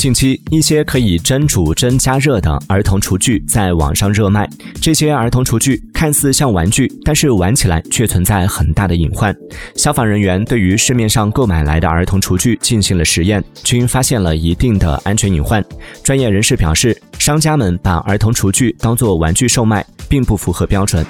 近期一些可以蒸煮蒸加热的儿童厨具在网上热卖这些儿童厨具看似像玩具但是玩起来却存在很大的隐患。消防人员对于市面上购买来的儿童厨具进行了实验均发现了一定的安全隐患专业人士表示商家们把儿童厨具当做玩具售卖并不符合标准。